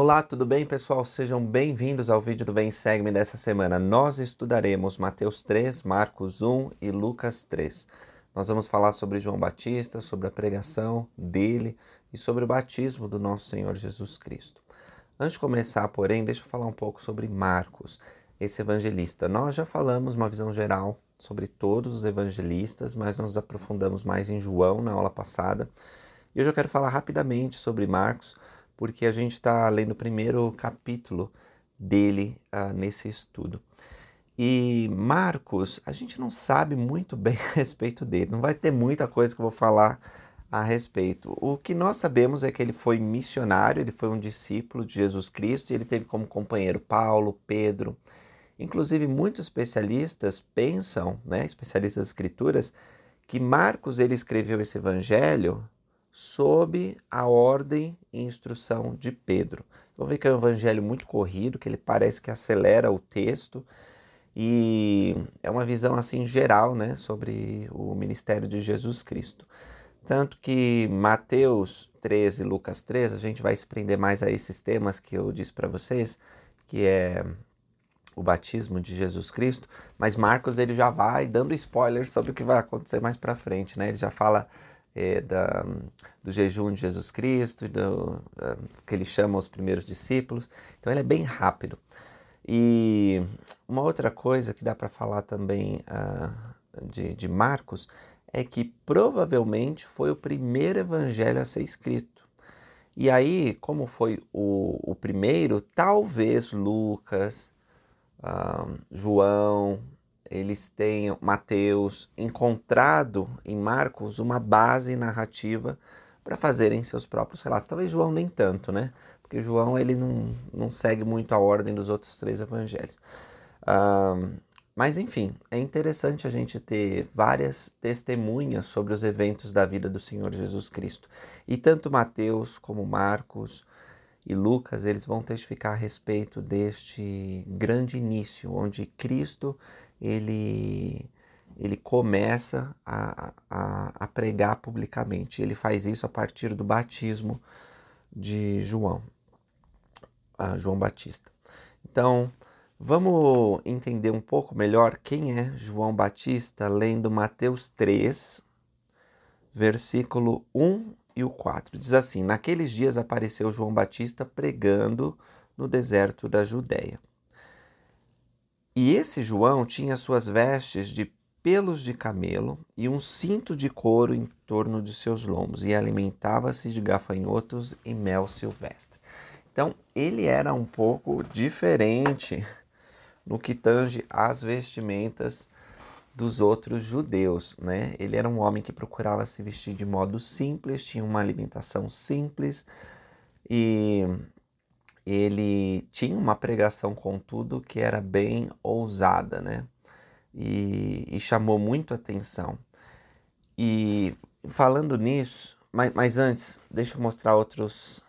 Olá, tudo bem, pessoal? Sejam bem-vindos ao vídeo do Vem Segue-me dessa semana. Nós estudaremos Mateus 3, Marcos 1 e Lucas 3. Nós vamos falar sobre João Batista, sobre a pregação dele e sobre o batismo do nosso Senhor Jesus Cristo. Antes de começar, porém, deixa eu falar um pouco sobre Marcos, esse evangelista. Nós já falamos uma visão geral sobre todos os evangelistas, mas nós nos aprofundamos mais em João na aula passada. E hoje eu quero falar rapidamente sobre Marcos porque a gente está lendo o primeiro capítulo dele uh, nesse estudo. E Marcos, a gente não sabe muito bem a respeito dele, não vai ter muita coisa que eu vou falar a respeito. O que nós sabemos é que ele foi missionário, ele foi um discípulo de Jesus Cristo e ele teve como companheiro Paulo, Pedro. Inclusive, muitos especialistas pensam, né, especialistas das escrituras, que Marcos ele escreveu esse evangelho sob a ordem e instrução de Pedro. Vamos ver que é um evangelho muito corrido, que ele parece que acelera o texto e é uma visão assim geral, né, sobre o ministério de Jesus Cristo. Tanto que Mateus 13 e Lucas 13, a gente vai se prender mais a esses temas que eu disse para vocês, que é o batismo de Jesus Cristo, mas Marcos ele já vai dando spoilers sobre o que vai acontecer mais para frente, né? Ele já fala é, da, do jejum de Jesus Cristo, do, que ele chama os primeiros discípulos. Então ele é bem rápido. E uma outra coisa que dá para falar também uh, de, de Marcos é que provavelmente foi o primeiro evangelho a ser escrito. E aí, como foi o, o primeiro, talvez Lucas, uh, João, eles tenham, Mateus, encontrado em Marcos uma base narrativa para fazerem seus próprios relatos. Talvez João nem tanto, né? Porque João ele não, não segue muito a ordem dos outros três evangelhos. Um, mas enfim, é interessante a gente ter várias testemunhas sobre os eventos da vida do Senhor Jesus Cristo. E tanto Mateus como Marcos e Lucas, eles vão testificar a respeito deste grande início, onde Cristo ele, ele começa a, a, a pregar publicamente. Ele faz isso a partir do batismo de João, João Batista. Então, vamos entender um pouco melhor quem é João Batista lendo Mateus 3, versículo 1 e o 4. Diz assim: Naqueles dias apareceu João Batista pregando no deserto da Judéia e esse João tinha suas vestes de pelos de camelo e um cinto de couro em torno de seus lombos, e alimentava-se de gafanhotos e mel silvestre. Então, ele era um pouco diferente no que tange às vestimentas dos outros judeus, né? Ele era um homem que procurava se vestir de modo simples, tinha uma alimentação simples e ele tinha uma pregação, contudo, que era bem ousada, né? E, e chamou muito atenção. E falando nisso, mas, mas antes, deixa eu mostrar outros.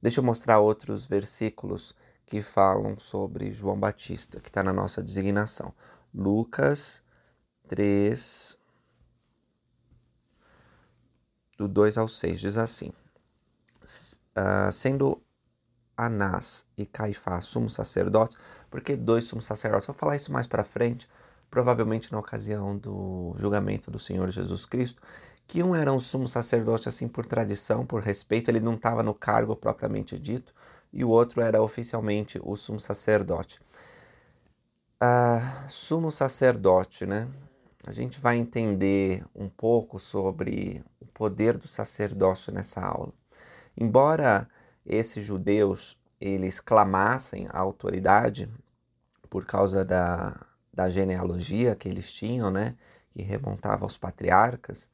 Deixa eu mostrar outros versículos que falam sobre João Batista, que está na nossa designação. Lucas 3, do 2 ao 6, diz assim: uh, Sendo Anás e Caifás, sumos sacerdotes. Por que dois sumos sacerdotes? Vou falar isso mais para frente, provavelmente na ocasião do julgamento do Senhor Jesus Cristo, que um era um sumo sacerdote assim por tradição, por respeito, ele não estava no cargo propriamente dito, e o outro era oficialmente o sumo sacerdote. Sumo sacerdote, né? A gente vai entender um pouco sobre o poder do sacerdócio nessa aula. Embora esses judeus eles clamassem a autoridade por causa da, da genealogia que eles tinham, né, que remontava aos patriarcas.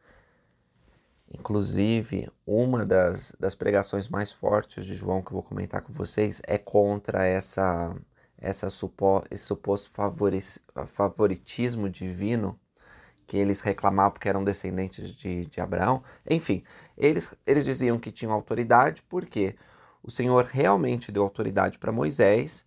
Inclusive, uma das, das pregações mais fortes de João que eu vou comentar com vocês é contra essa, essa supo, esse suposto favoritismo divino que eles reclamavam porque eram descendentes de, de Abraão. Enfim, eles, eles diziam que tinham autoridade porque o Senhor realmente deu autoridade para Moisés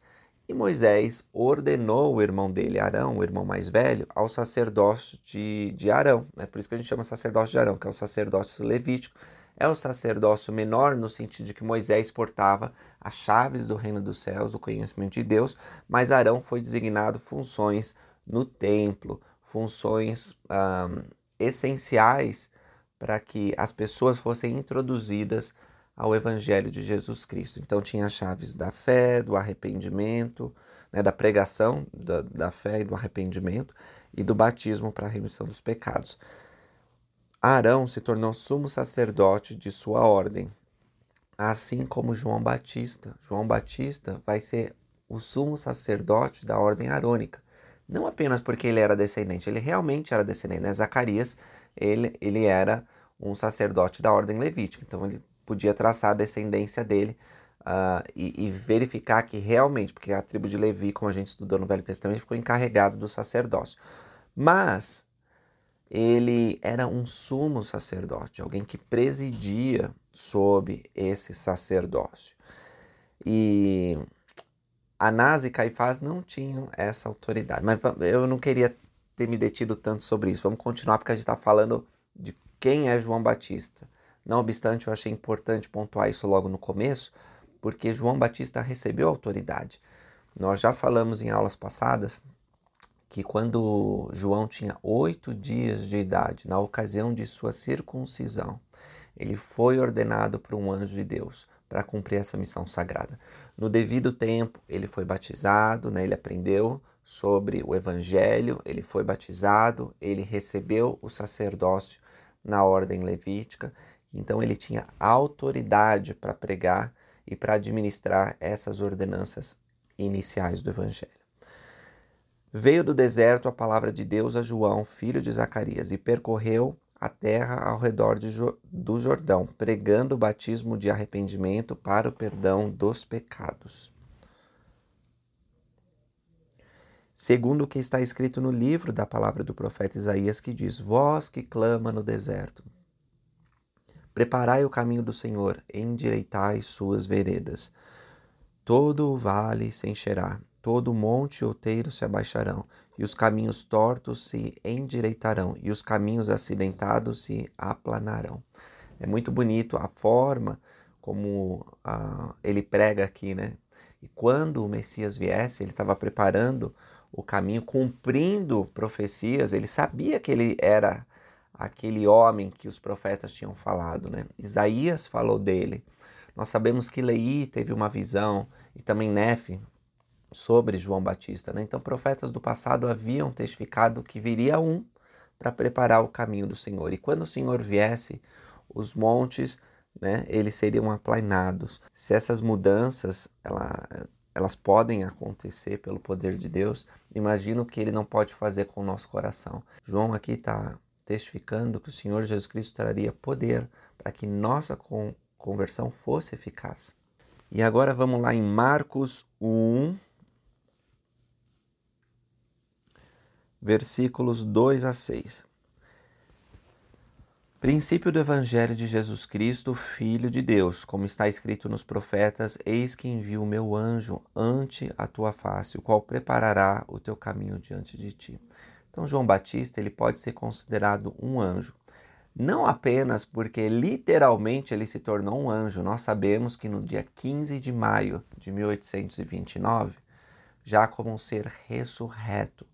e Moisés ordenou o irmão dele, Arão, o irmão mais velho, ao sacerdócio de, de Arão. Né? Por isso que a gente chama sacerdócio de Arão, que é o sacerdócio levítico. É o sacerdócio menor no sentido de que Moisés portava as chaves do reino dos céus, do conhecimento de Deus, mas Arão foi designado funções no templo, funções essenciais para que as pessoas fossem introduzidas ao Evangelho de Jesus Cristo. Então tinha chaves da fé, do arrependimento, né, da pregação da, da fé e do arrependimento e do batismo para a remissão dos pecados. Arão se tornou sumo sacerdote de sua ordem, assim como João Batista. João Batista vai ser o sumo sacerdote da ordem arônica. Não apenas porque ele era descendente, ele realmente era descendente. Né? Zacarias, ele, ele era um sacerdote da ordem levítica, então ele podia traçar a descendência dele uh, e, e, verificar que realmente, porque a tribo de Levi, como a gente estudou no Velho Testamento, ficou encarregado do sacerdócio. Mas ele era um sumo sacerdote, alguém que presidia sob esse sacerdócio. E Anás e Caifás não tinham essa autoridade. Mas eu não queria ter me detido tanto sobre isso. Vamos continuar porque a gente está falando de quem é João Batista. Não obstante, eu achei importante pontuar isso logo no começo, porque João Batista recebeu autoridade. Nós já falamos em aulas passadas que quando João tinha oito dias de idade, na ocasião de sua circuncisão, ele foi ordenado por um anjo de Deus para cumprir essa missão sagrada. No devido tempo, ele foi batizado, né? ele aprendeu sobre o evangelho, ele foi batizado, ele recebeu o sacerdócio na ordem levítica, então ele tinha autoridade para pregar e para administrar essas ordenanças iniciais do evangelho. Veio do deserto a palavra de Deus a João, filho de Zacarias, e percorreu a terra ao redor Jo do Jordão, pregando o batismo de arrependimento para o perdão dos pecados. Segundo o que está escrito no livro da palavra do profeta Isaías, que diz: Vós que clama no deserto, preparai o caminho do Senhor, endireitai suas veredas. Todo o vale se encherá todo monte outeiro se abaixarão, e os caminhos tortos se endireitarão, e os caminhos acidentados se aplanarão. É muito bonito a forma como uh, ele prega aqui, né? E quando o Messias viesse, ele estava preparando o caminho, cumprindo profecias, ele sabia que ele era aquele homem que os profetas tinham falado, né? Isaías falou dele. Nós sabemos que Leí teve uma visão, e também Nefe, sobre João Batista. Né? Então, profetas do passado haviam testificado que viria um para preparar o caminho do Senhor. E quando o Senhor viesse, os montes, né, eles seriam aplainados. Se essas mudanças, ela, elas podem acontecer pelo poder de Deus, imagino que ele não pode fazer com o nosso coração. João aqui está testificando que o Senhor Jesus Cristo traria poder para que nossa conversão fosse eficaz. E agora vamos lá em Marcos 1, versículos 2 a 6. Princípio do Evangelho de Jesus Cristo, Filho de Deus, como está escrito nos profetas: Eis que envio o meu anjo ante a tua face, o qual preparará o teu caminho diante de ti. Então, João Batista ele pode ser considerado um anjo. Não apenas porque literalmente ele se tornou um anjo. Nós sabemos que no dia 15 de maio de 1829, já como um ser ressurreto,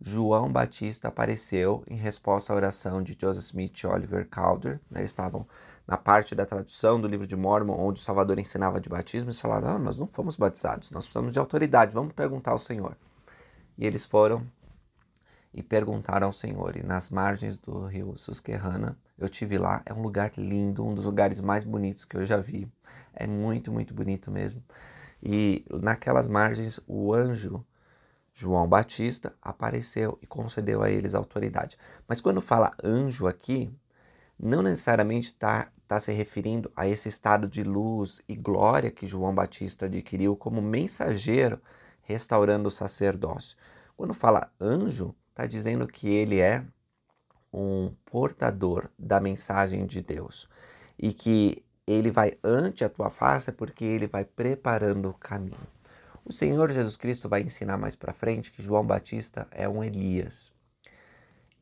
João Batista apareceu em resposta à oração de Joseph Smith e Oliver Calder. Né? Eles estavam na parte da tradução do livro de Mormon, onde o Salvador ensinava de batismo, e falaram: ah, Nós não fomos batizados, nós precisamos de autoridade, vamos perguntar ao Senhor. E eles foram e perguntaram ao Senhor. E nas margens do rio Susquehanna, eu tive lá, é um lugar lindo, um dos lugares mais bonitos que eu já vi. É muito, muito bonito mesmo. E naquelas margens, o anjo João Batista apareceu e concedeu a eles autoridade. Mas quando fala anjo aqui, não necessariamente está tá se referindo a esse estado de luz e glória que João Batista adquiriu como mensageiro restaurando o sacerdócio. Quando fala anjo, está dizendo que ele é um portador da mensagem de Deus e que ele vai ante a tua face porque ele vai preparando o caminho. O Senhor Jesus Cristo vai ensinar mais para frente que João Batista é um Elias.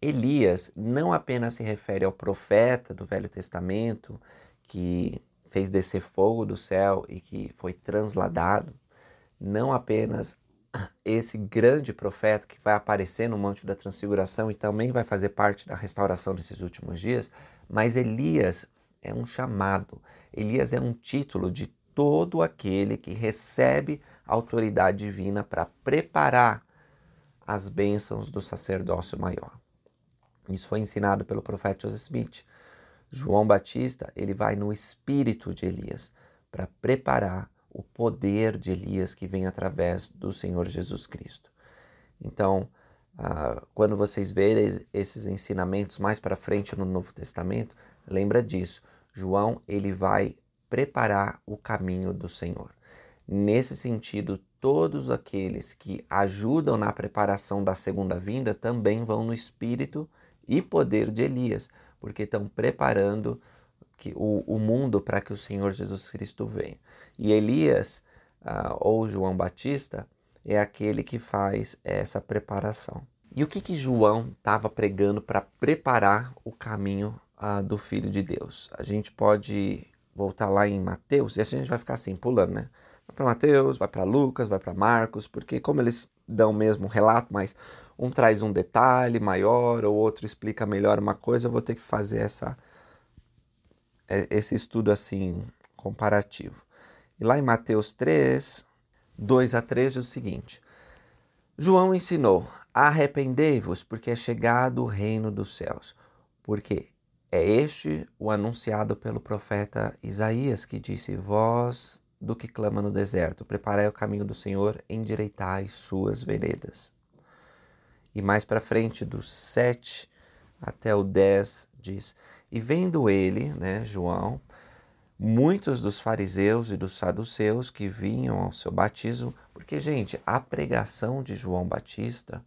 Elias não apenas se refere ao profeta do Velho Testamento que fez descer fogo do céu e que foi transladado, não apenas esse grande profeta que vai aparecer no Monte da Transfiguração e também vai fazer parte da restauração desses últimos dias, mas Elias é um chamado, Elias é um título de todo aquele que recebe autoridade divina para preparar as bênçãos do sacerdócio maior. Isso foi ensinado pelo profeta Joseph Smith. João Batista, ele vai no espírito de Elias para preparar o poder de Elias que vem através do Senhor Jesus Cristo. Então, ah, quando vocês verem esses ensinamentos mais para frente no Novo Testamento, lembra disso. João, ele vai preparar o caminho do Senhor. Nesse sentido, todos aqueles que ajudam na preparação da segunda vinda também vão no espírito e poder de Elias, porque estão preparando que, o, o mundo para que o Senhor Jesus Cristo venha. E Elias, ah, ou João Batista, é aquele que faz essa preparação. E o que, que João estava pregando para preparar o caminho ah, do Filho de Deus? A gente pode voltar lá em Mateus, e assim a gente vai ficar assim, pulando, né? Vai para Mateus, vai para Lucas, vai para Marcos, porque como eles dão mesmo relato, mas um traz um detalhe maior, ou outro explica melhor uma coisa, eu vou ter que fazer essa, esse estudo assim comparativo. E lá em Mateus 3, 2 a 3 diz o seguinte: João ensinou: Arrependei-vos, porque é chegado o reino dos céus. Porque é este o anunciado pelo profeta Isaías, que disse: Vós do que clama no deserto, preparai o caminho do Senhor, endireitai suas veredas. E mais para frente, do 7 até o 10, diz: E vendo ele, né, João, muitos dos fariseus e dos saduceus que vinham ao seu batismo, porque, gente, a pregação de João Batista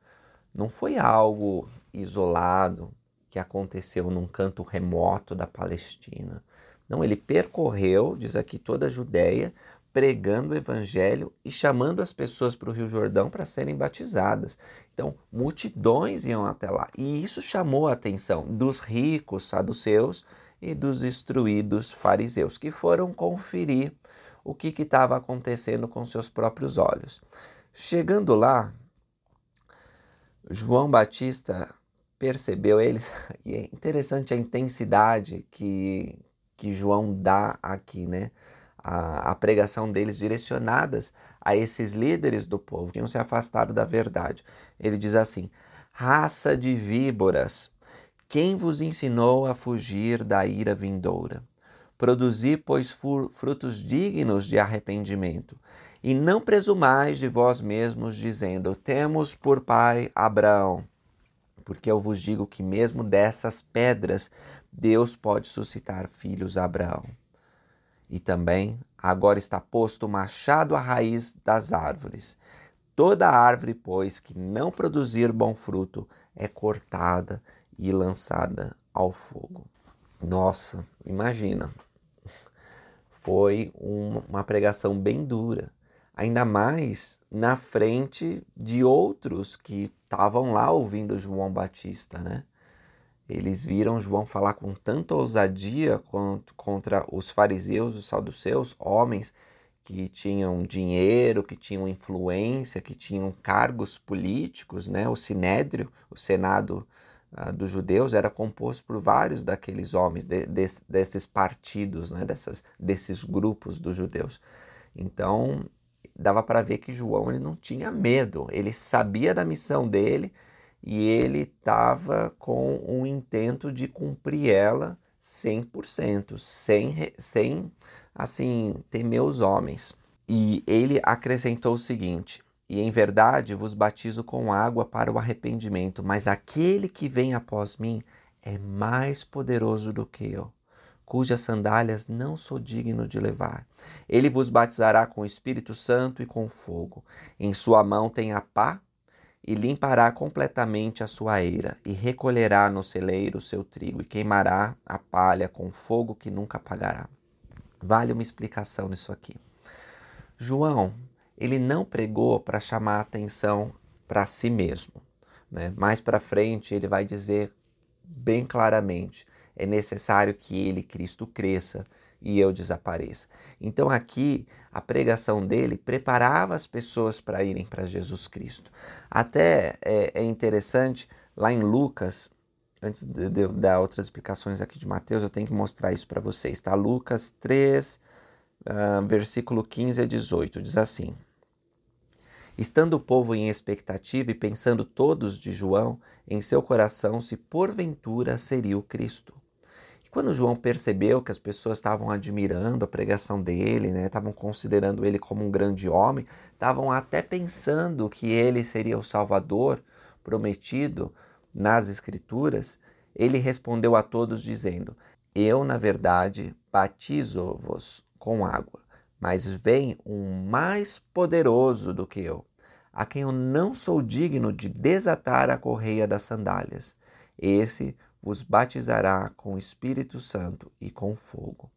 não foi algo isolado que aconteceu num canto remoto da Palestina. Não, ele percorreu, diz aqui, toda a Judéia, pregando o evangelho e chamando as pessoas para o Rio Jordão para serem batizadas. Então, multidões iam até lá. E isso chamou a atenção dos ricos saduceus e dos instruídos fariseus, que foram conferir o que estava acontecendo com seus próprios olhos. Chegando lá, João Batista percebeu eles, e é interessante a intensidade que, que João dá aqui, né? A, a pregação deles direcionadas a esses líderes do povo que tinham se afastado da verdade. Ele diz assim: raça de víboras, quem vos ensinou a fugir da ira vindoura? Produzi, pois, frutos dignos de arrependimento. E não presumais de vós mesmos, dizendo: Temos por pai Abraão. Porque eu vos digo que, mesmo dessas pedras, Deus pode suscitar filhos a Abraão. E também agora está posto o machado à raiz das árvores. Toda árvore, pois, que não produzir bom fruto, é cortada e lançada ao fogo. Nossa, imagina. Foi uma pregação bem dura, ainda mais na frente de outros que estavam lá ouvindo João Batista, né? Eles viram João falar com tanta ousadia contra os fariseus, os saduceus, homens que tinham dinheiro, que tinham influência, que tinham cargos políticos, né? O sinédrio, o senado uh, dos judeus, era composto por vários daqueles homens, de, de, desses partidos, né? Dessas, desses grupos dos judeus. Então, dava para ver que João ele não tinha medo, ele sabia da missão dele, e ele estava com o intento de cumprir ela 100%, sem, sem assim temer os homens. E ele acrescentou o seguinte: E em verdade vos batizo com água para o arrependimento, mas aquele que vem após mim é mais poderoso do que eu, cujas sandálias não sou digno de levar. Ele vos batizará com o Espírito Santo e com fogo. Em sua mão tem a pá e limpará completamente a sua eira, e recolherá no celeiro o seu trigo, e queimará a palha com fogo que nunca apagará. Vale uma explicação nisso aqui. João, ele não pregou para chamar atenção para si mesmo. Né? Mais para frente, ele vai dizer bem claramente: é necessário que ele, Cristo, cresça e eu desapareça. Então aqui a pregação dele preparava as pessoas para irem para Jesus Cristo. Até é, é, interessante, lá em Lucas, antes de, de dar outras explicações aqui de Mateus, eu tenho que mostrar isso para vocês, tá? Lucas 3, uh, versículo 15 a 18, diz assim. Estando o povo em expectativa e pensando todos de João em seu coração se porventura seria o Cristo. Quando João percebeu que as pessoas estavam admirando a pregação dele, né, estavam considerando ele como um grande homem, estavam até pensando que ele seria o Salvador prometido nas Escrituras, ele respondeu a todos dizendo: Eu, na verdade, batizo-vos com água mas vem um mais poderoso do que eu, a quem eu não sou digno de desatar a correia das sandálias. Esse vos batizará com o Espírito Santo e com fogo.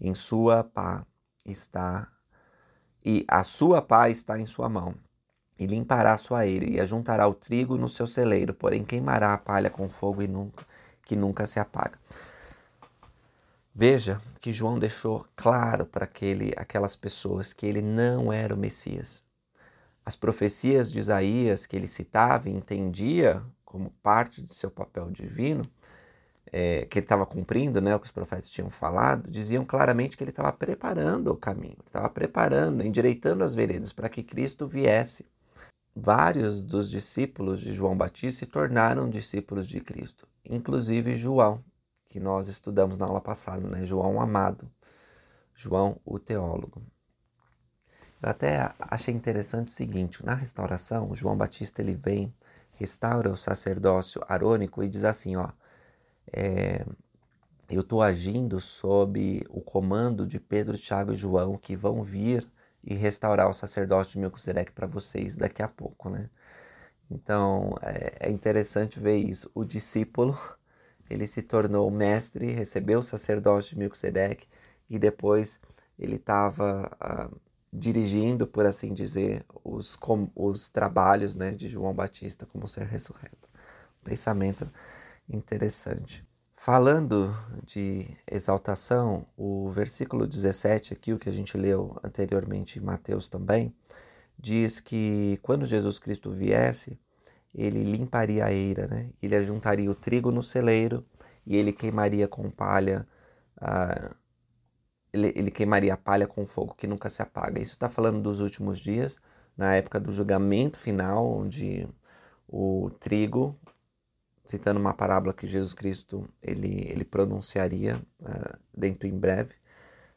Em sua pá está e a sua pá está em sua mão. E limpará a sua eira e ajuntará o trigo no seu celeiro, porém queimará a palha com fogo e nunca, que nunca se apaga. Veja que João deixou claro para aquele, aquelas pessoas que ele não era o Messias. As profecias de Isaías que ele citava e entendia como parte de seu papel divino, é, que ele estava cumprindo, né, o que os profetas tinham falado, diziam claramente que ele estava preparando o caminho, estava preparando, endireitando as veredas para que Cristo viesse. Vários dos discípulos de João Batista se tornaram discípulos de Cristo, inclusive João, que nós estudamos na aula passada, né? João Amado, João o teólogo. Eu até achei interessante o seguinte, na restauração, João Batista ele vem, restaura o sacerdócio arônico e diz assim, ó, é, eu estou agindo sob o comando de Pedro, Tiago e João que vão vir e restaurar o sacerdócio de Melquisedeque para vocês daqui a pouco, né? Então é, é interessante ver isso. O discípulo ele se tornou mestre, recebeu o sacerdócio de Melquisedeque e depois ele estava ah, dirigindo, por assim dizer, os, com, os trabalhos né, de João Batista como ser ressurreto. Pensamento interessante. Falando de exaltação, o versículo 17 aqui, o que a gente leu anteriormente em Mateus também, diz que quando Jesus Cristo viesse, ele limparia a eira, né? ele ajuntaria o trigo no celeiro e ele queimaria com palha, uh, ele, ele queimaria a palha com fogo que nunca se apaga. Isso está falando dos últimos dias, na época do julgamento final, onde o trigo, citando uma parábola que Jesus Cristo ele, ele pronunciaria uh, dentro em breve,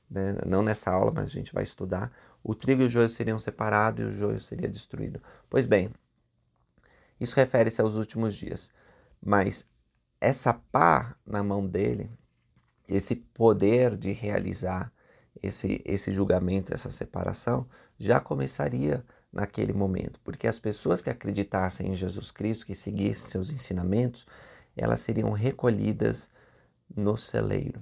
né? não nessa aula, mas a gente vai estudar, o trigo e o joio seriam separados e o joio seria destruído. Pois bem, isso refere-se aos últimos dias. Mas essa pá na mão dele, esse poder de realizar esse, esse julgamento, essa separação, já começaria naquele momento, porque as pessoas que acreditassem em Jesus Cristo, que seguissem seus ensinamentos, elas seriam recolhidas no celeiro.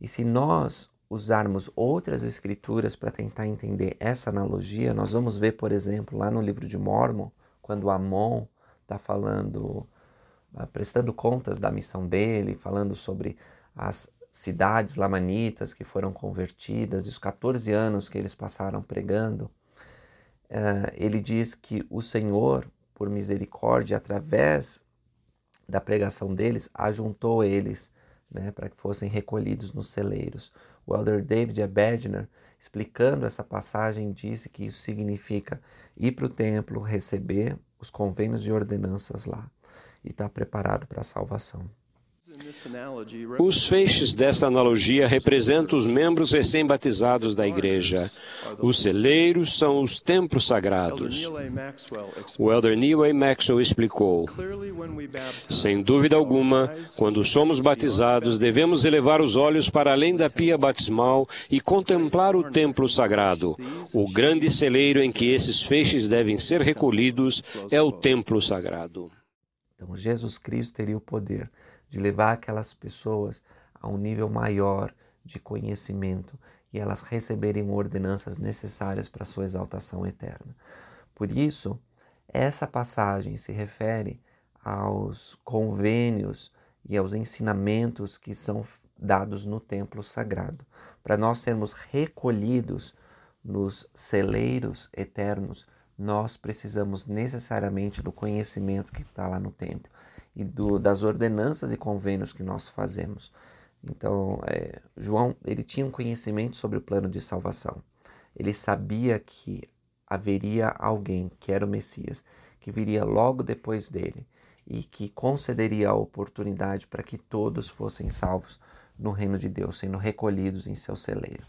E se nós usarmos outras escrituras para tentar entender essa analogia, nós vamos ver, por exemplo, lá no livro de Mormon, quando Amon está falando, uh, prestando contas da missão dele, falando sobre as cidades lamanitas que foram convertidas e os 14 anos que eles passaram pregando, uh, ele diz que o Senhor, por misericórdia, através da pregação deles, ajuntou eles né, para que fossem recolhidos nos celeiros. O elder David Abedner, explicando essa passagem, disse que isso significa ir para o templo, receber os convênios e ordenanças lá e estar tá preparado para a salvação. Os feixes dessa analogia representam os membros recém-batizados da igreja. Os celeiros são os templos sagrados. O elder Neil A. Maxwell explicou: Sem dúvida alguma, quando somos batizados, devemos elevar os olhos para além da pia batismal e contemplar o templo sagrado. O grande celeiro em que esses feixes devem ser recolhidos é o templo sagrado. Então, Jesus Cristo teria o poder de levar aquelas pessoas a um nível maior de conhecimento e elas receberem ordenanças necessárias para sua exaltação eterna. Por isso, essa passagem se refere aos convênios e aos ensinamentos que são dados no templo sagrado, para nós sermos recolhidos nos celeiros eternos, nós precisamos necessariamente do conhecimento que está lá no templo e do, das ordenanças e convênios que nós fazemos. Então, é, João ele tinha um conhecimento sobre o plano de salvação. Ele sabia que haveria alguém que era o Messias, que viria logo depois dele e que concederia a oportunidade para que todos fossem salvos no reino de Deus, sendo recolhidos em seu celeiro.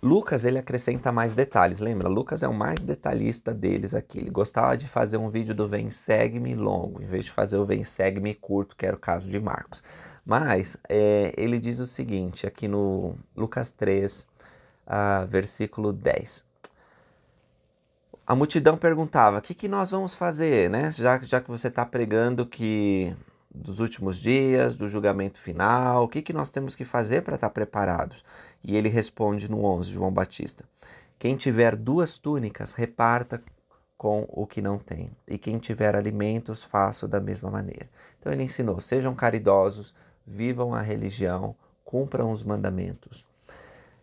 Lucas ele acrescenta mais detalhes, lembra? Lucas é o mais detalhista deles aqui. Ele gostava de fazer um vídeo do Vem Segue-me longo, em vez de fazer o Vem Segue-me curto, que era o caso de Marcos. Mas é, ele diz o seguinte, aqui no Lucas 3, uh, ah, versículo 10. A multidão perguntava: o que, que nós vamos fazer, né? Já, já que você está pregando que dos últimos dias, do julgamento final, o que, que nós temos que fazer para estar tá preparados? E ele responde no 11, João Batista: Quem tiver duas túnicas, reparta com o que não tem, e quem tiver alimentos, faça da mesma maneira. Então ele ensinou: sejam caridosos, vivam a religião, cumpram os mandamentos.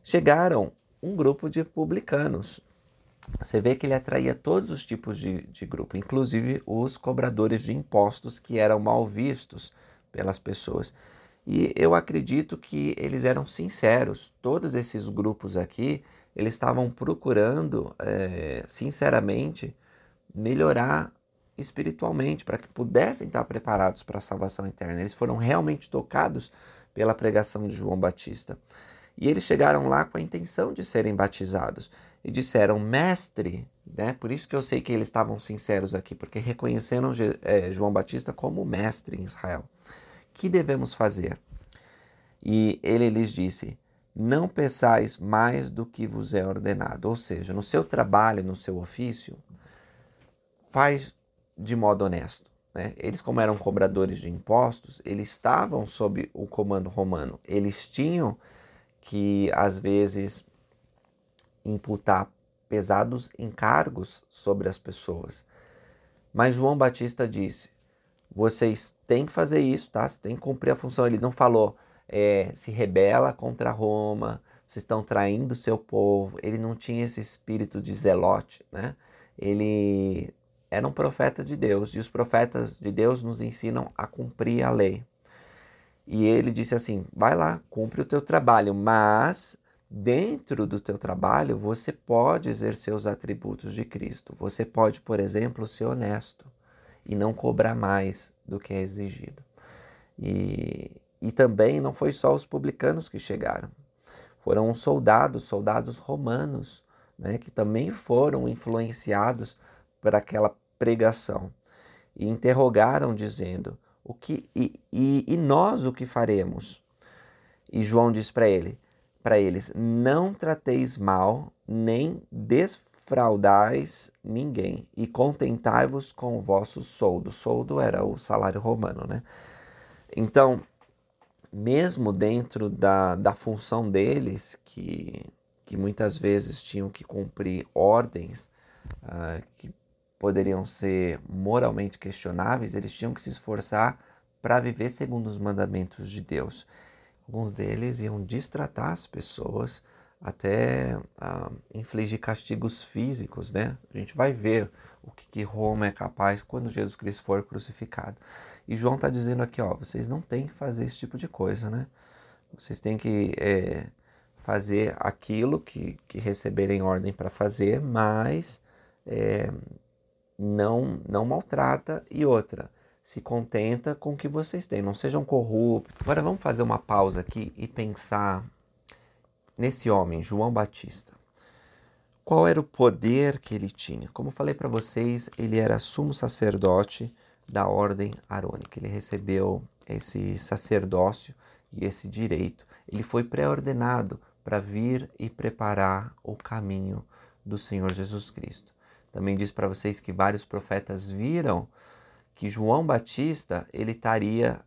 Chegaram um grupo de publicanos. Você vê que ele atraía todos os tipos de, de grupo, inclusive os cobradores de impostos que eram mal vistos pelas pessoas. E eu acredito que eles eram sinceros. Todos esses grupos aqui, eles estavam procurando, é, sinceramente, melhorar espiritualmente para que pudessem estar preparados para a salvação eterna. Eles foram realmente tocados pela pregação de João Batista. E eles chegaram lá com a intenção de serem batizados e disseram, mestre, né? Por isso que eu sei que eles estavam sinceros aqui, porque reconheceram é, João Batista como mestre em Israel que devemos fazer? E ele lhes disse: Não peçais mais do que vos é ordenado. Ou seja, no seu trabalho, no seu ofício, faz de modo honesto. Né? Eles, como eram cobradores de impostos, eles estavam sob o comando romano. Eles tinham que, às vezes, imputar pesados encargos sobre as pessoas. Mas João Batista disse: vocês têm que fazer isso, tá? Você tem que cumprir a função. Ele não falou é, se rebela contra Roma, vocês estão traindo o seu povo. Ele não tinha esse espírito de zelote, né? Ele era um profeta de Deus e os profetas de Deus nos ensinam a cumprir a lei. E ele disse assim: vai lá, cumpre o teu trabalho, mas dentro do teu trabalho você pode exercer os atributos de Cristo. Você pode, por exemplo, ser honesto e não cobrar mais do que é exigido. E, e também não foi só os publicanos que chegaram, foram os soldados, soldados romanos, né, que também foram influenciados por aquela pregação e interrogaram dizendo o que e, e, e nós o que faremos e João diz para ele para eles não trateis mal nem des fraudais ninguém e contentai-vos com o vosso soldo. Soldo era o salário romano, né? Então, mesmo dentro da, da função deles, que, que muitas vezes tinham que cumprir ordens uh, que poderiam ser moralmente questionáveis, eles tinham que se esforçar para viver segundo os mandamentos de Deus. Alguns deles iam distratar as pessoas, até ah, infligir castigos físicos, né? A gente vai ver o que, que Roma é capaz quando Jesus Cristo for crucificado. E João está dizendo aqui, ó, vocês não têm que fazer esse tipo de coisa, né? Vocês têm que é, fazer aquilo que, que receberem ordem para fazer, mas é, não, não maltrata e outra. Se contenta com o que vocês têm, não sejam corruptos. Agora vamos fazer uma pausa aqui e pensar nesse homem, João Batista. Qual era o poder que ele tinha? Como falei para vocês, ele era sumo sacerdote da ordem arônica. Ele recebeu esse sacerdócio e esse direito. Ele foi pré-ordenado para vir e preparar o caminho do Senhor Jesus Cristo. Também diz para vocês que vários profetas viram que João Batista ele estaria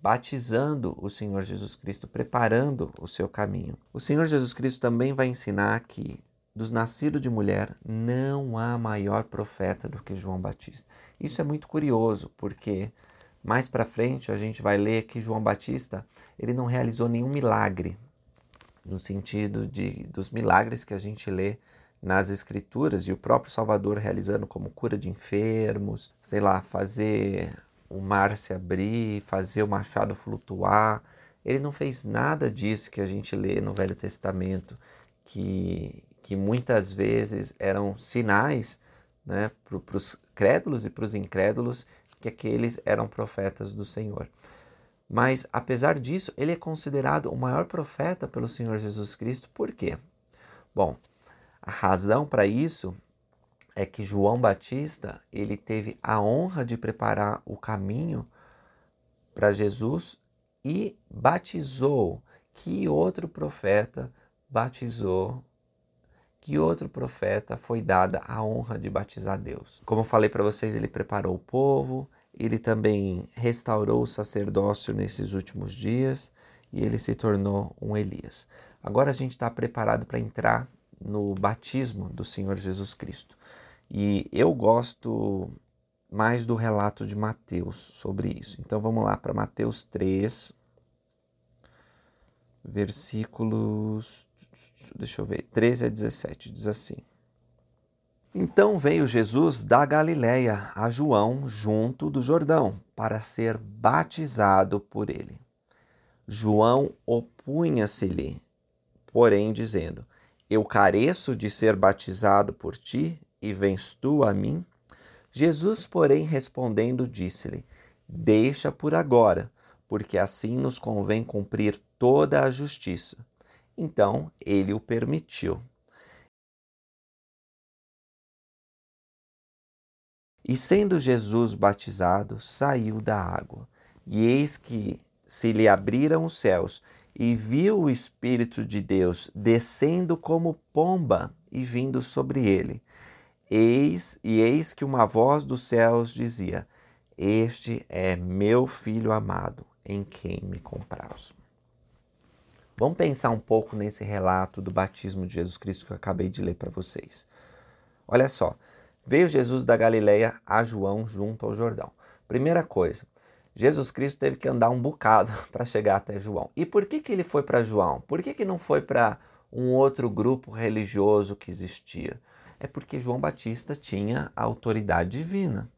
batizando o Senhor Jesus Cristo, preparando o seu caminho. O Senhor Jesus Cristo também vai ensinar que dos nascidos de mulher não há maior profeta do que João Batista. Isso é muito curioso, porque mais para frente a gente vai ler que João Batista, ele não realizou nenhum milagre. no sentido de dos milagres que a gente lê nas escrituras e o próprio Salvador realizando como cura de enfermos, sei lá, fazer o mar se abrir, fazer o machado flutuar. Ele não fez nada disso que a gente lê no Velho Testamento, que, que muitas vezes eram sinais né, para os crédulos e para os incrédulos que aqueles eram profetas do Senhor. Mas, apesar disso, ele é considerado o maior profeta pelo Senhor Jesus Cristo. Por quê? Bom, a razão para isso é que João Batista ele teve a honra de preparar o caminho para Jesus e batizou. Que outro profeta batizou? Que outro profeta foi dada a honra de batizar Deus? Como eu falei para vocês, ele preparou o povo, ele também restaurou o sacerdócio nesses últimos dias e ele se tornou um Elias. Agora a gente está preparado para entrar no batismo do Senhor Jesus Cristo. E eu gosto mais do relato de Mateus sobre isso. Então vamos lá para Mateus 3, versículos. Deixa eu ver, 13 a 17. Diz assim. Então veio Jesus da Galiléia a João junto do Jordão para ser batizado por ele. João opunha-se-lhe, porém dizendo: Eu careço de ser batizado por ti e vens tu a mim? Jesus, porém, respondendo, disse-lhe: Deixa por agora, porque assim nos convém cumprir toda a justiça. Então ele o permitiu. E sendo Jesus batizado, saiu da água. E eis que se lhe abriram os céus, e viu o Espírito de Deus descendo como pomba e vindo sobre ele. Eis e eis que uma voz dos céus dizia: Este é meu filho amado, em quem me comprazo. Vamos pensar um pouco nesse relato do batismo de Jesus Cristo que eu acabei de ler para vocês. Olha só, Veio Jesus da Galileia a João junto ao Jordão. Primeira coisa, Jesus Cristo teve que andar um bocado para chegar até João. E por que, que ele foi para João? Por que, que não foi para um outro grupo religioso que existia? É porque João Batista tinha a autoridade divina.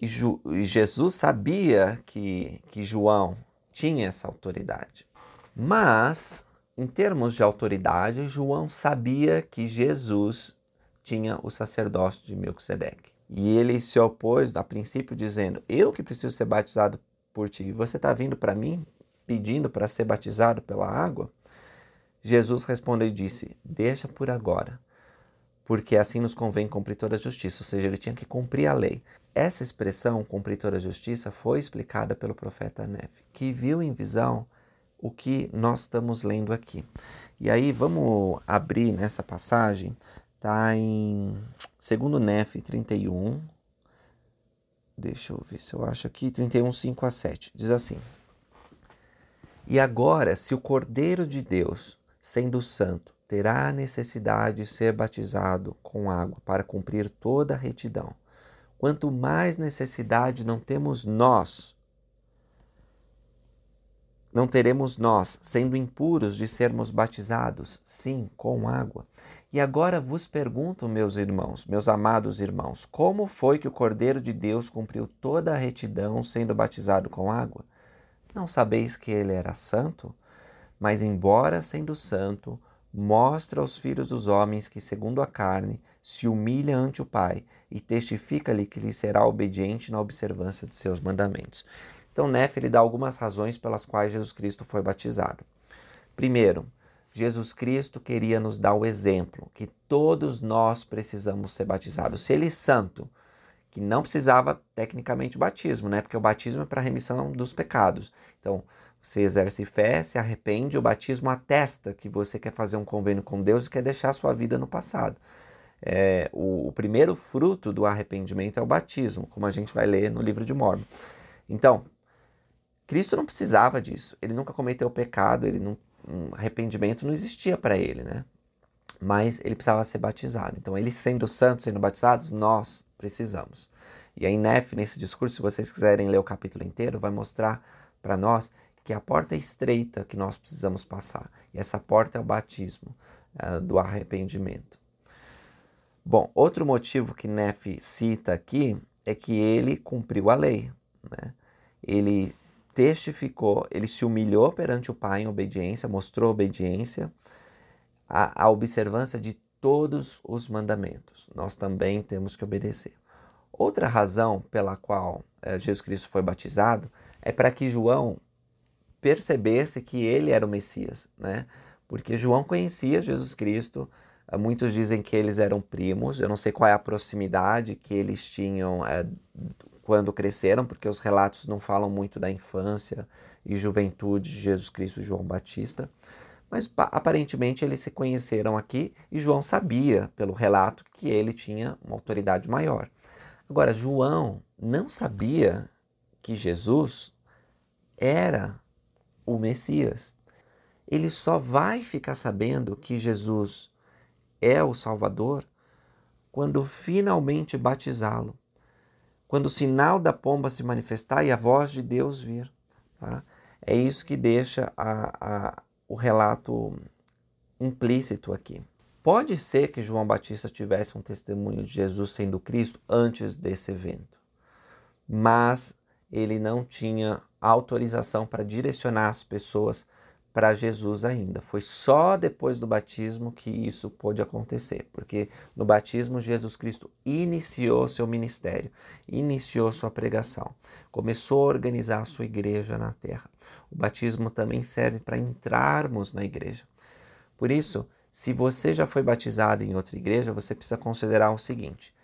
E, Ju, e Jesus sabia que, que João tinha essa autoridade. Mas, em termos de autoridade, João sabia que Jesus tinha o sacerdócio de Melquisedeque. E ele se opôs a princípio dizendo: Eu que preciso ser batizado por ti, você está vindo para mim pedindo para ser batizado pela água? Jesus respondeu e disse: Deixa por agora, porque assim nos convém cumprir toda a justiça. Ou seja, ele tinha que cumprir a lei. Essa expressão, cumprir toda a justiça, foi explicada pelo profeta Nefe, que viu em visão o que nós estamos lendo aqui. E aí vamos abrir nessa passagem Está em segundo Nef 31. Deixa eu ver se eu acho aqui. 31, 5 a 7. Diz assim. E agora, se o Cordeiro de Deus, sendo santo, terá necessidade de ser batizado com água para cumprir toda a retidão, quanto mais necessidade não temos nós, não teremos nós, sendo impuros, de sermos batizados, sim, com água. E agora vos pergunto, meus irmãos, meus amados irmãos, como foi que o Cordeiro de Deus cumpriu toda a retidão sendo batizado com água? Não sabeis que ele era santo? Mas, embora sendo santo, mostra aos filhos dos homens que, segundo a carne, se humilha ante o Pai e testifica-lhe que lhe será obediente na observância de seus mandamentos. Então, Nefe ele dá algumas razões pelas quais Jesus Cristo foi batizado. Primeiro, Jesus Cristo queria nos dar o exemplo que todos nós precisamos ser batizados. Se ele é santo, que não precisava tecnicamente o batismo, né? Porque o batismo é para remissão dos pecados. Então, você exerce fé, se arrepende, o batismo atesta que você quer fazer um convênio com Deus e quer deixar sua vida no passado. É, o, o, primeiro fruto do arrependimento é o batismo, como a gente vai ler no livro de Mormon. Então, Cristo não precisava disso. Ele nunca cometeu pecado, ele não um arrependimento não existia para ele, né? Mas ele precisava ser batizado. Então, ele sendo santo, sendo batizados, nós precisamos. E aí, Nef, nesse discurso, se vocês quiserem ler o capítulo inteiro, vai mostrar para nós porque a porta é estreita que nós precisamos passar. E essa porta é o batismo uh, do arrependimento. Bom, outro motivo que Nefe cita aqui é que ele cumpriu a lei. Né? Ele testificou, ele se humilhou perante o Pai em obediência, mostrou obediência, a observância de todos os mandamentos. Nós também temos que obedecer. Outra razão pela qual é, Jesus Cristo foi batizado é para que João percebesse que ele era o Messias, né? Porque João conhecia Jesus Cristo, eh, muitos dizem que eles eram primos, eu não sei qual é a proximidade que eles tinham é, quando cresceram, porque os relatos não falam muito da infância e juventude de Jesus Cristo e João Batista, mas aparentemente eles se conheceram aqui e João sabia, pelo relato, que ele tinha uma autoridade maior. Agora, João não sabia que Jesus era o Messias. Ele só vai ficar sabendo que Jesus é o Salvador quando finalmente batizá-lo. Quando o sinal da pomba se manifestar e a voz de Deus vir. Tá? É isso que deixa a, a, o relato implícito aqui. Pode ser que João Batista tivesse um testemunho de Jesus sendo Cristo antes desse evento, mas ele não tinha autorização para direcionar as pessoas para Jesus ainda. Foi só depois do batismo que isso pôde acontecer, porque no batismo Jesus Cristo iniciou seu ministério, iniciou sua pregação, começou a organizar a sua igreja na terra. O batismo também serve para entrarmos na igreja. Por isso, se você já foi batizado em outra igreja, você precisa considerar o seguinte: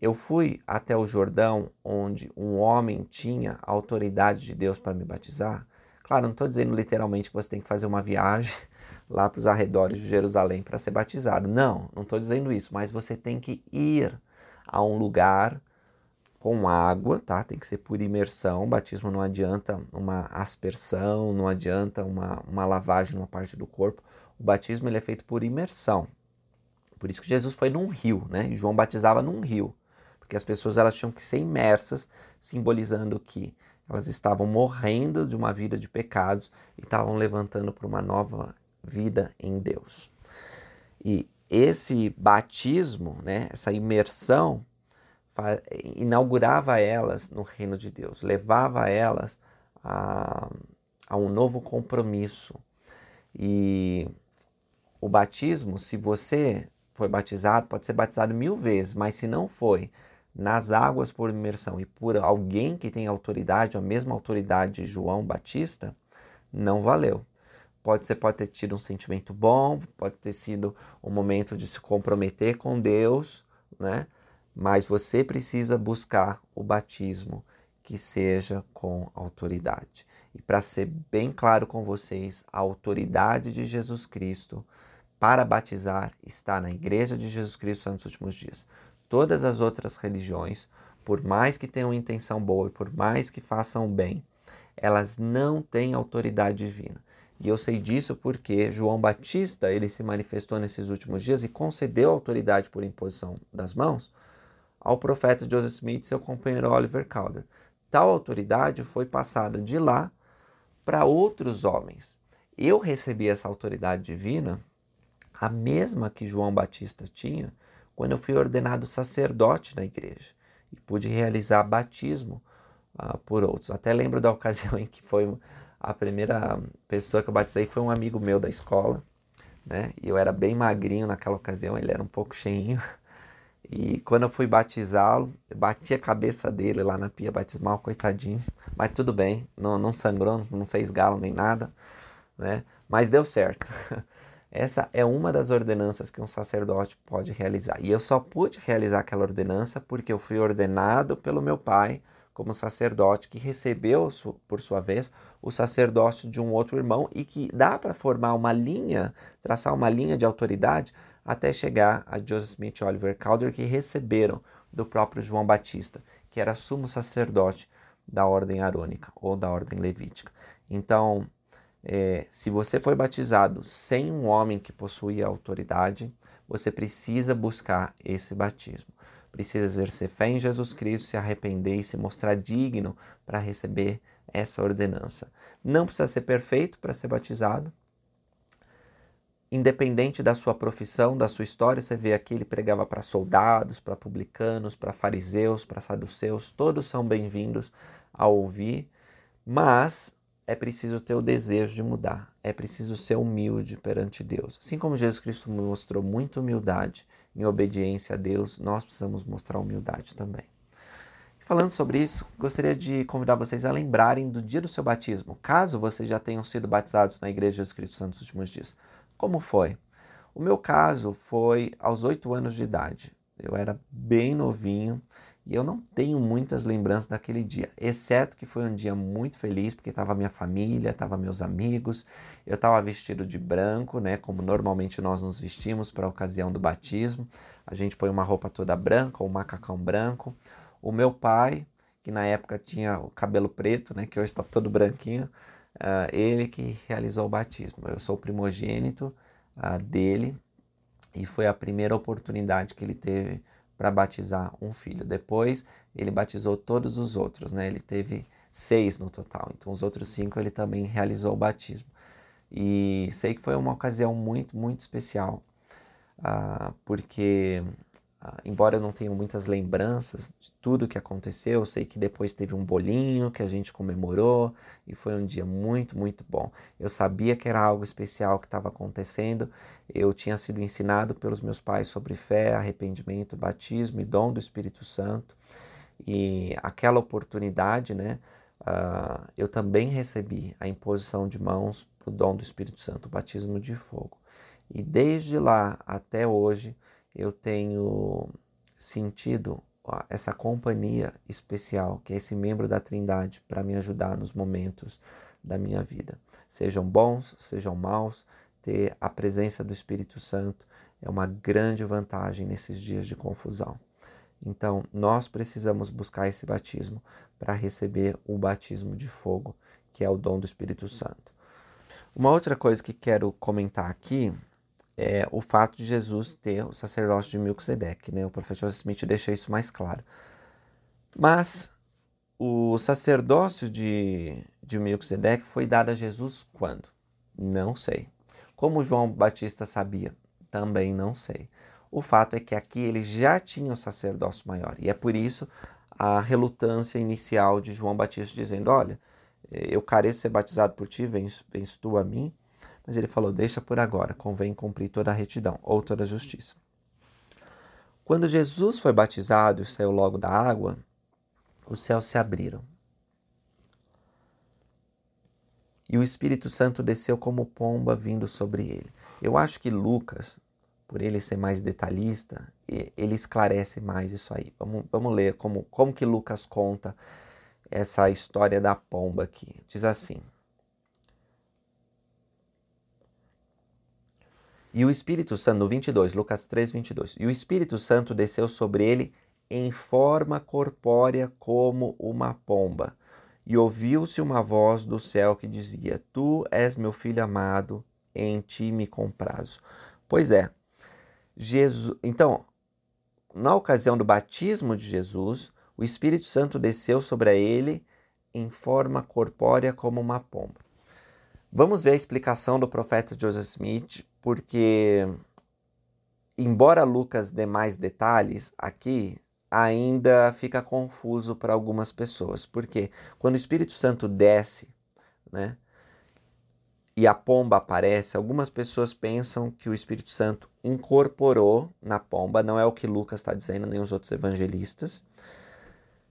eu fui até o Jordão, onde um homem tinha autoridade de Deus para me batizar. Claro, não estou dizendo literalmente que você tem que fazer uma viagem lá para os arredores de Jerusalém para ser batizado. Não, não estou dizendo isso, mas você tem que ir a um lugar com água, tá? Tem que ser por imersão. O batismo não adianta uma aspersão, não adianta uma, uma lavagem numa parte do corpo. O batismo ele é feito por imersão. Por isso que Jesus foi num rio, né? E João batizava num rio, porque as pessoas elas tinham que ser imersas, simbolizando que elas estavam morrendo de uma vida de pecados e estavam levantando para uma nova vida em Deus. E esse batismo, né, essa imersão, inaugurava elas no reino de Deus, levava elas a, a um novo compromisso. E o batismo, se você foi batizado, pode ser batizado mil vezes, mas se não foi nas águas por imersão e por alguém que tem autoridade, a mesma autoridade de João Batista, não valeu. Pode, você pode ter tido um sentimento bom, pode ter sido um momento de se comprometer com Deus, né? Mas você precisa buscar o batismo que seja com autoridade. E para ser bem claro com vocês, a autoridade de Jesus Cristo para batizar está na Igreja de Jesus Cristo nos últimos dias. Todas as outras religiões, por mais que tenham intenção boa e por mais que façam bem, elas não têm autoridade divina. E eu sei disso porque João Batista, ele se manifestou nesses últimos dias e concedeu autoridade por imposição das mãos ao profeta Joseph Smith e seu companheiro Oliver Calder. Tal autoridade foi passada de lá para outros homens. Eu recebi essa autoridade divina a mesma que João Batista tinha quando eu fui ordenado sacerdote na igreja e pude realizar batismo uh, por outros. Até lembro da ocasião em que foi a primeira pessoa que eu batizei foi um amigo meu da escola, né? E eu era bem magrinho naquela ocasião, ele era um pouco cheinho. E quando eu fui batizá-lo, bati a cabeça dele lá na pia batismal, coitadinho. Mas tudo bem, não, não sangrou, não fez galo nem nada, né? Mas deu certo. Essa é uma das ordenanças que um sacerdote pode realizar. E eu só pude realizar aquela ordenança porque eu fui ordenado pelo meu pai como sacerdote, que recebeu, por sua vez, o sacerdócio de um outro irmão e que dá para formar uma linha, traçar uma linha de autoridade até chegar a Joseph Smith e Oliver Calder, que receberam do próprio João Batista, que era sumo sacerdote da ordem arônica ou da ordem levítica. Então, é, se você foi batizado sem um homem que possuía autoridade, você precisa buscar esse batismo. Precisa exercer fé em Jesus Cristo, se arrepender e se mostrar digno para receber essa ordenança. Não precisa ser perfeito para ser batizado. Independente da sua profissão, da sua história, você vê aqui ele pregava para soldados, para publicanos, para fariseus, para saduceus, todos são bem-vindos a ouvir, mas é preciso ter o desejo de mudar, é preciso ser humilde perante Deus. Assim como Jesus Cristo mostrou muita humildade em obediência a Deus, nós precisamos mostrar humildade também. Falando sobre isso, gostaria de convidar vocês a lembrarem do dia do seu batismo, caso vocês já tenham sido batizados na Igreja de Jesus Cristo nos últimos dias. Como foi? O meu caso foi aos oito anos de idade. Eu era bem novinho e eu não tenho muitas lembranças daquele dia, exceto que foi um dia muito feliz porque estava minha família, estava meus amigos, eu estava vestido de branco, né, como normalmente nós nos vestimos para a ocasião do batismo. A gente põe uma roupa toda branca, um macacão branco. O meu pai, que na época tinha o cabelo preto, né, que hoje está todo branquinho, uh, ele que realizou o batismo. Eu sou o primogênito uh, dele e foi a primeira oportunidade que ele teve para batizar um filho. Depois ele batizou todos os outros, né? Ele teve seis no total. Então os outros cinco ele também realizou o batismo. E sei que foi uma ocasião muito, muito especial, uh, porque ah, embora eu não tenha muitas lembranças de tudo que aconteceu, eu sei que depois teve um bolinho que a gente comemorou e foi um dia muito, muito bom. Eu sabia que era algo especial que estava acontecendo, eu tinha sido ensinado pelos meus pais sobre fé, arrependimento, batismo e dom do Espírito Santo, e aquela oportunidade, né, uh, eu também recebi a imposição de mãos para o dom do Espírito Santo, o batismo de fogo. E desde lá até hoje, eu tenho sentido essa companhia especial, que é esse membro da Trindade, para me ajudar nos momentos da minha vida. Sejam bons, sejam maus, ter a presença do Espírito Santo é uma grande vantagem nesses dias de confusão. Então, nós precisamos buscar esse batismo para receber o batismo de fogo, que é o dom do Espírito Santo. Uma outra coisa que quero comentar aqui é o fato de Jesus ter o sacerdócio de Melquisedeque, né? O profeta Joseph Smith deixa isso mais claro. Mas o sacerdócio de, de Melquisedeque foi dado a Jesus quando? Não sei. Como João Batista sabia? Também não sei. O fato é que aqui ele já tinha o sacerdócio maior. E é por isso a relutância inicial de João Batista dizendo: Olha, eu careço ser batizado por ti, vens, vens tu a mim. Mas ele falou: Deixa por agora, convém cumprir toda a retidão ou toda a justiça. Quando Jesus foi batizado e saiu logo da água, os céus se abriram. E o Espírito Santo desceu como pomba vindo sobre ele. Eu acho que Lucas, por ele ser mais detalhista, ele esclarece mais isso aí. Vamos, vamos ler como, como que Lucas conta essa história da pomba aqui. Diz assim. E o Espírito Santo, no 22, Lucas 3, 22. E o Espírito Santo desceu sobre ele em forma corpórea como uma pomba. E ouviu-se uma voz do céu que dizia: Tu és meu filho amado, em ti me comprazo. Pois é, Jesus. Então, na ocasião do batismo de Jesus, o Espírito Santo desceu sobre ele em forma corpórea como uma pomba. Vamos ver a explicação do profeta Joseph Smith porque, embora Lucas dê mais detalhes aqui, ainda fica confuso para algumas pessoas. Porque quando o Espírito Santo desce, né? E a pomba aparece, algumas pessoas pensam que o Espírito Santo incorporou na pomba, não é o que Lucas está dizendo, nem os outros evangelistas,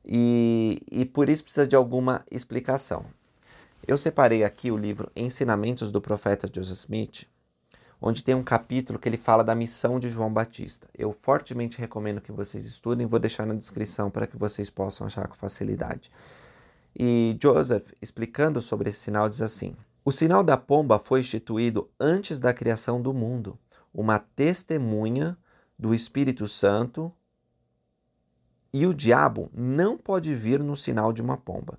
e, e por isso precisa de alguma explicação. Eu separei aqui o livro Ensinamentos do Profeta Joseph Smith, onde tem um capítulo que ele fala da missão de João Batista. Eu fortemente recomendo que vocês estudem, vou deixar na descrição para que vocês possam achar com facilidade. E Joseph, explicando sobre esse sinal, diz assim: O sinal da pomba foi instituído antes da criação do mundo, uma testemunha do Espírito Santo, e o diabo não pode vir no sinal de uma pomba.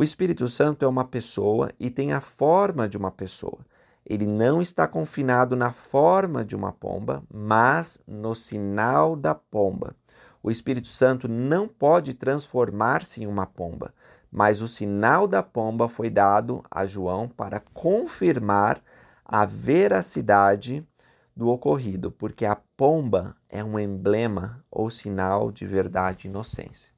O Espírito Santo é uma pessoa e tem a forma de uma pessoa. Ele não está confinado na forma de uma pomba, mas no sinal da pomba. O Espírito Santo não pode transformar-se em uma pomba, mas o sinal da pomba foi dado a João para confirmar a veracidade do ocorrido, porque a pomba é um emblema ou sinal de verdade e inocência.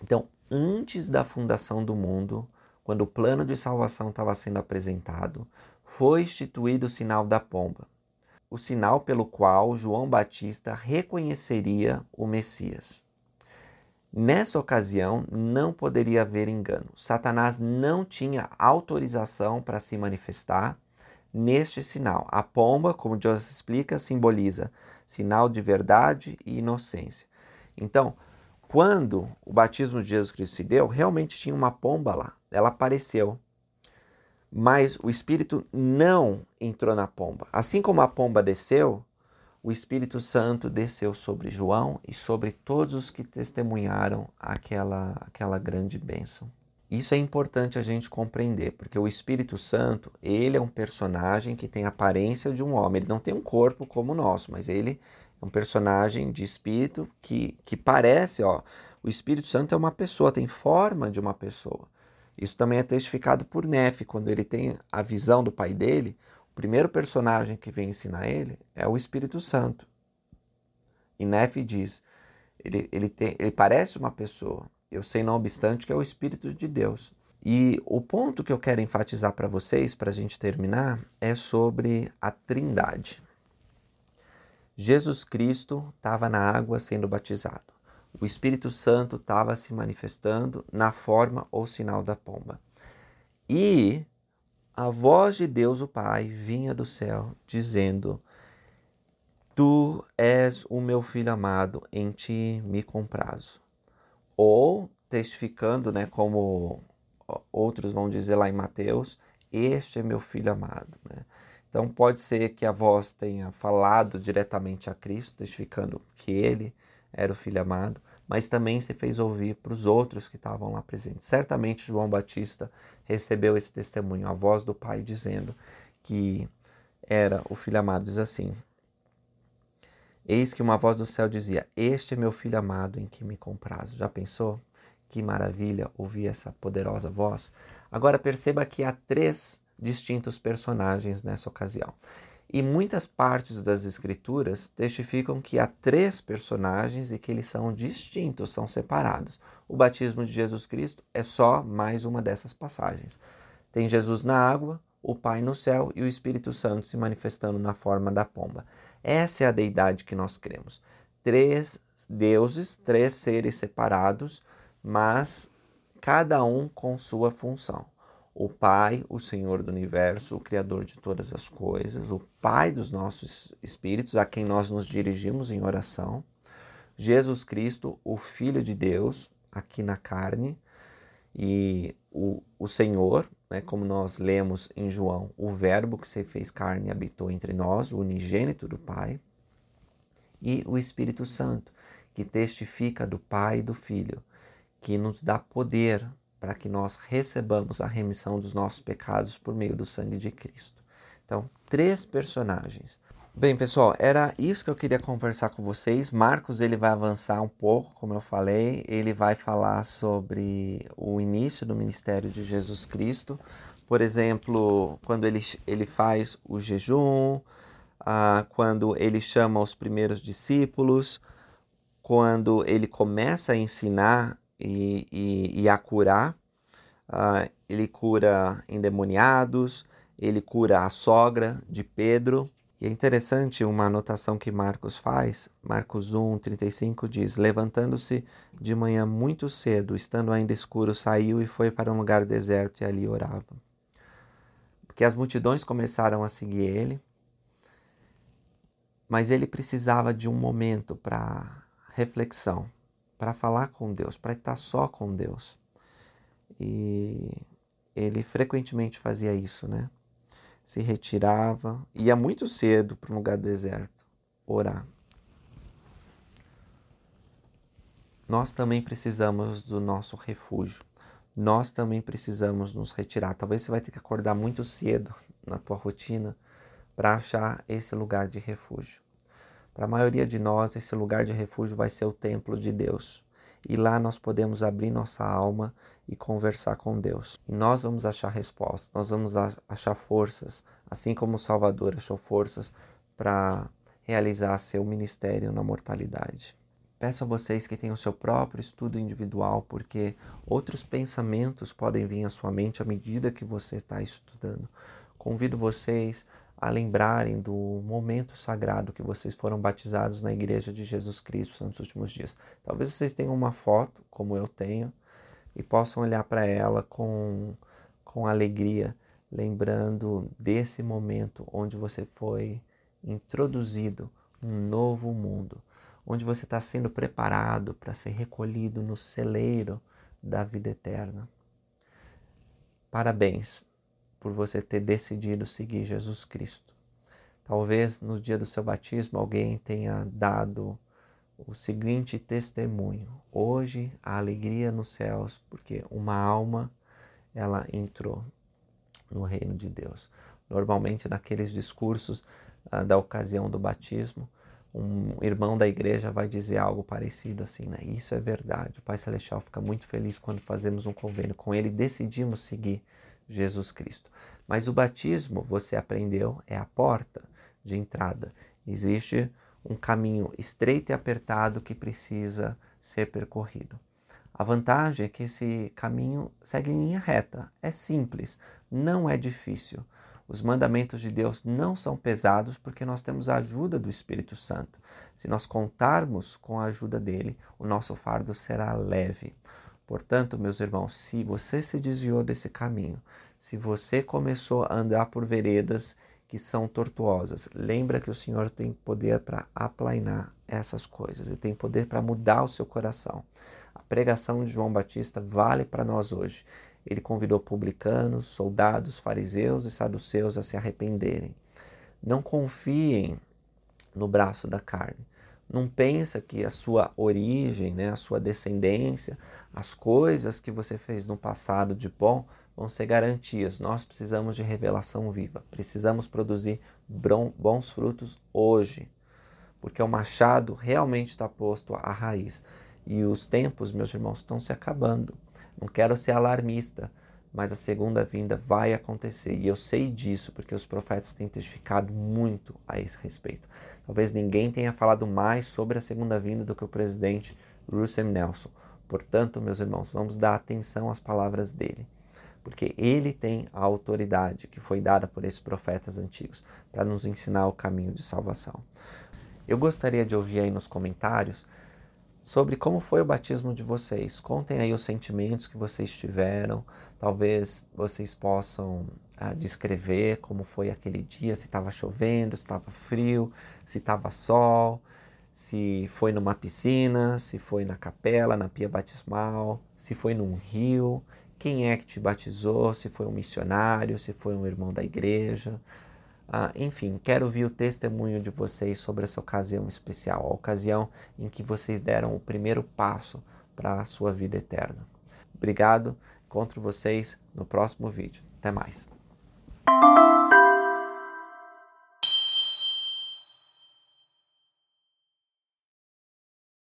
Então, antes da fundação do mundo, quando o plano de salvação estava sendo apresentado, foi instituído o sinal da pomba, o sinal pelo qual João Batista reconheceria o Messias. Nessa ocasião, não poderia haver engano. Satanás não tinha autorização para se manifestar neste sinal. A pomba, como Deus explica, simboliza sinal de verdade e inocência. Então, quando o batismo de Jesus Cristo se deu, realmente tinha uma pomba lá. Ela apareceu. Mas o Espírito não entrou na pomba. Assim como a pomba desceu, o Espírito Santo desceu sobre João e sobre todos os que testemunharam aquela, aquela grande bênção. Isso é importante a gente compreender, porque o Espírito Santo, ele é um personagem que tem a aparência de um homem. Ele não tem um corpo como o nosso, mas ele um personagem de espírito que, que parece, ó, o Espírito Santo é uma pessoa, tem forma de uma pessoa. Isso também é testificado por Nefe, quando ele tem a visão do pai dele, o primeiro personagem que vem ensinar ele é o Espírito Santo. E Nefe diz, ele, ele, tem, ele parece uma pessoa, eu sei, não obstante, que é o Espírito de Deus. E o ponto que eu quero enfatizar para vocês, para a gente terminar, é sobre a Trindade. Jesus Cristo estava na água sendo batizado. O Espírito Santo estava se manifestando na forma ou sinal da pomba. E a voz de Deus, o Pai, vinha do céu, dizendo: Tu és o meu filho amado, em ti me comprazo ou testificando, né, como outros vão dizer lá em Mateus, este é meu filho amado. Né? Então pode ser que a voz tenha falado diretamente a Cristo, testificando que ele era o filho amado, mas também se fez ouvir para os outros que estavam lá presentes. Certamente João Batista recebeu esse testemunho, a voz do Pai dizendo que era o filho amado. Diz assim: Eis que uma voz do céu dizia: Este é meu filho amado em que me comprazo. Já pensou? Que maravilha ouvir essa poderosa voz. Agora perceba que há três distintos personagens nessa ocasião. E muitas partes das escrituras testificam que há três personagens e que eles são distintos, são separados. O batismo de Jesus Cristo é só mais uma dessas passagens. Tem Jesus na água, o Pai no céu e o Espírito Santo se manifestando na forma da pomba. Essa é a deidade que nós cremos. Três deuses, três seres separados, mas cada um com sua função. O Pai, o Senhor do universo, o Criador de todas as coisas, o Pai dos nossos espíritos, a quem nós nos dirigimos em oração. Jesus Cristo, o Filho de Deus, aqui na carne, e o, o Senhor, né, como nós lemos em João, o Verbo que se fez carne e habitou entre nós, o unigênito do Pai, e o Espírito Santo, que testifica do Pai e do Filho, que nos dá poder para que nós recebamos a remissão dos nossos pecados por meio do sangue de Cristo. Então, três personagens. Bem, pessoal, era isso que eu queria conversar com vocês. Marcos ele vai avançar um pouco, como eu falei, ele vai falar sobre o início do ministério de Jesus Cristo. Por exemplo, quando ele, ele faz o jejum, ah, quando ele chama os primeiros discípulos, quando ele começa a ensinar e, e, e a curar. Ah, ele cura endemoniados, ele cura a sogra de Pedro e é interessante uma anotação que Marcos faz. Marcos 1, 35 diz: Levantando-se de manhã muito cedo, estando ainda escuro, saiu e foi para um lugar deserto e ali orava. Porque as multidões começaram a seguir ele, mas ele precisava de um momento para reflexão, para falar com Deus, para estar só com Deus. E ele frequentemente fazia isso, né? se retirava, ia muito cedo para um lugar deserto orar. Nós também precisamos do nosso refúgio. Nós também precisamos nos retirar. Talvez você vai ter que acordar muito cedo na tua rotina para achar esse lugar de refúgio. Para a maioria de nós, esse lugar de refúgio vai ser o templo de Deus. e lá nós podemos abrir nossa alma e conversar com Deus. E nós vamos achar respostas, nós vamos achar forças, assim como o Salvador achou forças para realizar seu ministério na mortalidade. Peço a vocês que tenham seu próprio estudo individual, porque outros pensamentos podem vir à sua mente à medida que você está estudando. Convido vocês a lembrarem do momento sagrado que vocês foram batizados na Igreja de Jesus Cristo nos últimos dias. Talvez vocês tenham uma foto, como eu tenho, e possam olhar para ela com, com alegria, lembrando desse momento onde você foi introduzido num novo mundo onde você está sendo preparado para ser recolhido no celeiro da vida eterna. Parabéns por você ter decidido seguir Jesus Cristo. Talvez no dia do seu batismo alguém tenha dado o seguinte testemunho: hoje a alegria nos céus, porque uma alma ela entrou no reino de Deus. Normalmente naqueles discursos ah, da ocasião do batismo, um irmão da igreja vai dizer algo parecido assim, né? Isso é verdade. O Pai Celestial fica muito feliz quando fazemos um convênio com Ele e decidimos seguir Jesus Cristo. Mas o batismo, você aprendeu, é a porta de entrada. Existe um caminho estreito e apertado que precisa ser percorrido. A vantagem é que esse caminho segue em linha reta, é simples, não é difícil. Os mandamentos de Deus não são pesados porque nós temos a ajuda do Espírito Santo. Se nós contarmos com a ajuda dele, o nosso fardo será leve. Portanto, meus irmãos, se você se desviou desse caminho, se você começou a andar por veredas que são tortuosas, lembra que o Senhor tem poder para aplainar essas coisas e tem poder para mudar o seu coração. A pregação de João Batista vale para nós hoje ele convidou publicanos, soldados, fariseus e saduceus a se arrependerem. Não confiem no braço da carne. Não pensa que a sua origem, né, a sua descendência, as coisas que você fez no passado de bom vão ser garantias. Nós precisamos de revelação viva. Precisamos produzir bons frutos hoje, porque o machado realmente está posto à raiz. E os tempos, meus irmãos, estão se acabando. Não quero ser alarmista, mas a segunda vinda vai acontecer. E eu sei disso porque os profetas têm testificado muito a esse respeito. Talvez ninguém tenha falado mais sobre a segunda vinda do que o presidente Russell Nelson. Portanto, meus irmãos, vamos dar atenção às palavras dele, porque ele tem a autoridade que foi dada por esses profetas antigos para nos ensinar o caminho de salvação. Eu gostaria de ouvir aí nos comentários sobre como foi o batismo de vocês. Contem aí os sentimentos que vocês tiveram. Talvez vocês possam ah, descrever como foi aquele dia, se estava chovendo, se estava frio, se estava sol, se foi numa piscina, se foi na capela, na pia batismal, se foi num rio, quem é que te batizou, se foi um missionário, se foi um irmão da igreja. Ah, enfim, quero ouvir o testemunho de vocês sobre essa ocasião especial, a ocasião em que vocês deram o primeiro passo para a sua vida eterna. Obrigado, Encontro vocês no próximo vídeo. Até mais!